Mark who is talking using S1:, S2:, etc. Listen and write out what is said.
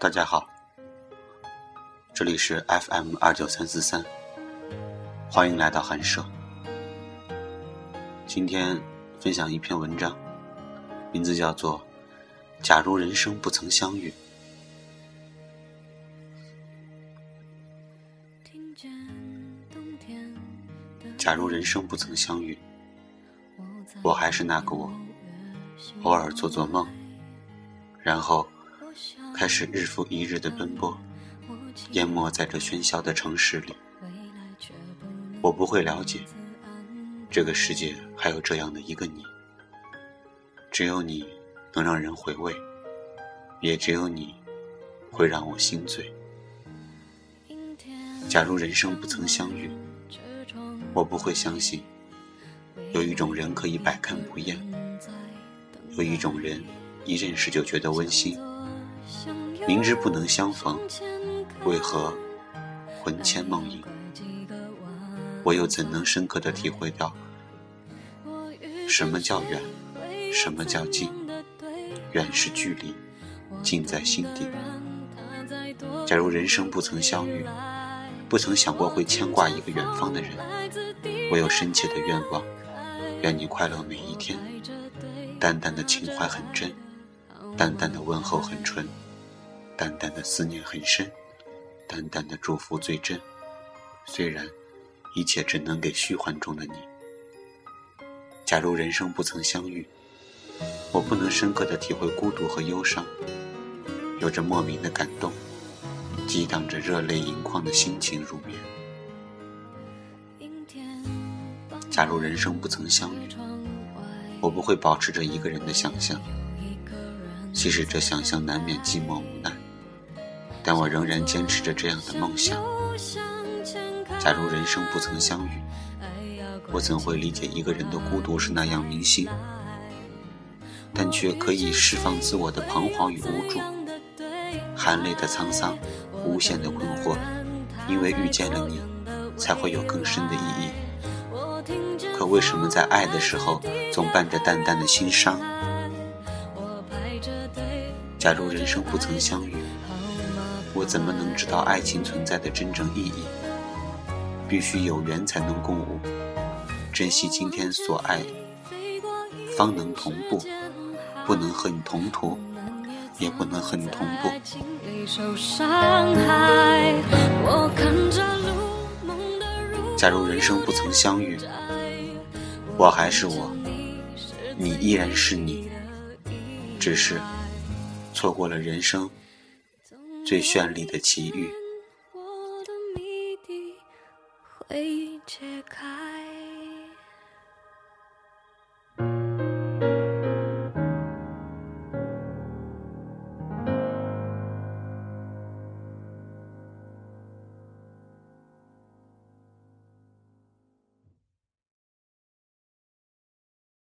S1: 大家好，这里是 FM 二九三四三，欢迎来到寒舍。今天分享一篇文章，名字叫做《假如人生不曾相遇》。假如人生不曾相遇，我还是那个我，偶尔做做梦，然后开始日复一日的奔波，淹没在这喧嚣的城市里。我不会了解，这个世界还有这样的一个你，只有你能让人回味，也只有你会让我心醉。假如人生不曾相遇。我不会相信，有一种人可以百看不厌，有一种人一认识就觉得温馨。明知不能相逢，为何魂牵梦萦？我又怎能深刻的体会到什么叫远，什么叫近？远是距离，近在心底。假如人生不曾相遇，不曾想过会牵挂一个远方的人。我有深切的愿望，愿你快乐每一天。淡淡的情怀很真，淡淡的问候很纯，淡淡的思念很深，淡淡的祝福最真。虽然一切只能给虚幻中的你。假如人生不曾相遇，我不能深刻的体会孤独和忧伤，有着莫名的感动，激荡着热泪盈眶的心情入眠。假如人生不曾相遇，我不会保持着一个人的想象，即使这想象难免寂寞无奈，但我仍然坚持着这样的梦想。假如人生不曾相遇，我怎会理解一个人的孤独是那样铭心，但却可以释放自我的彷徨与无助，含泪的沧桑，无限的困惑，因为遇见了你，才会有更深的意义。可为什么在爱的时候总伴着淡淡的心伤？假如人生不曾相遇，我怎么能知道爱情存在的真正意义？必须有缘才能共舞，珍惜今天所爱，方能同步。不能和你同途，也不能和你同步。假如人生不曾相遇。我还是我，你依然是你，只是错过了人生最绚丽的奇遇。我的谜底会揭开。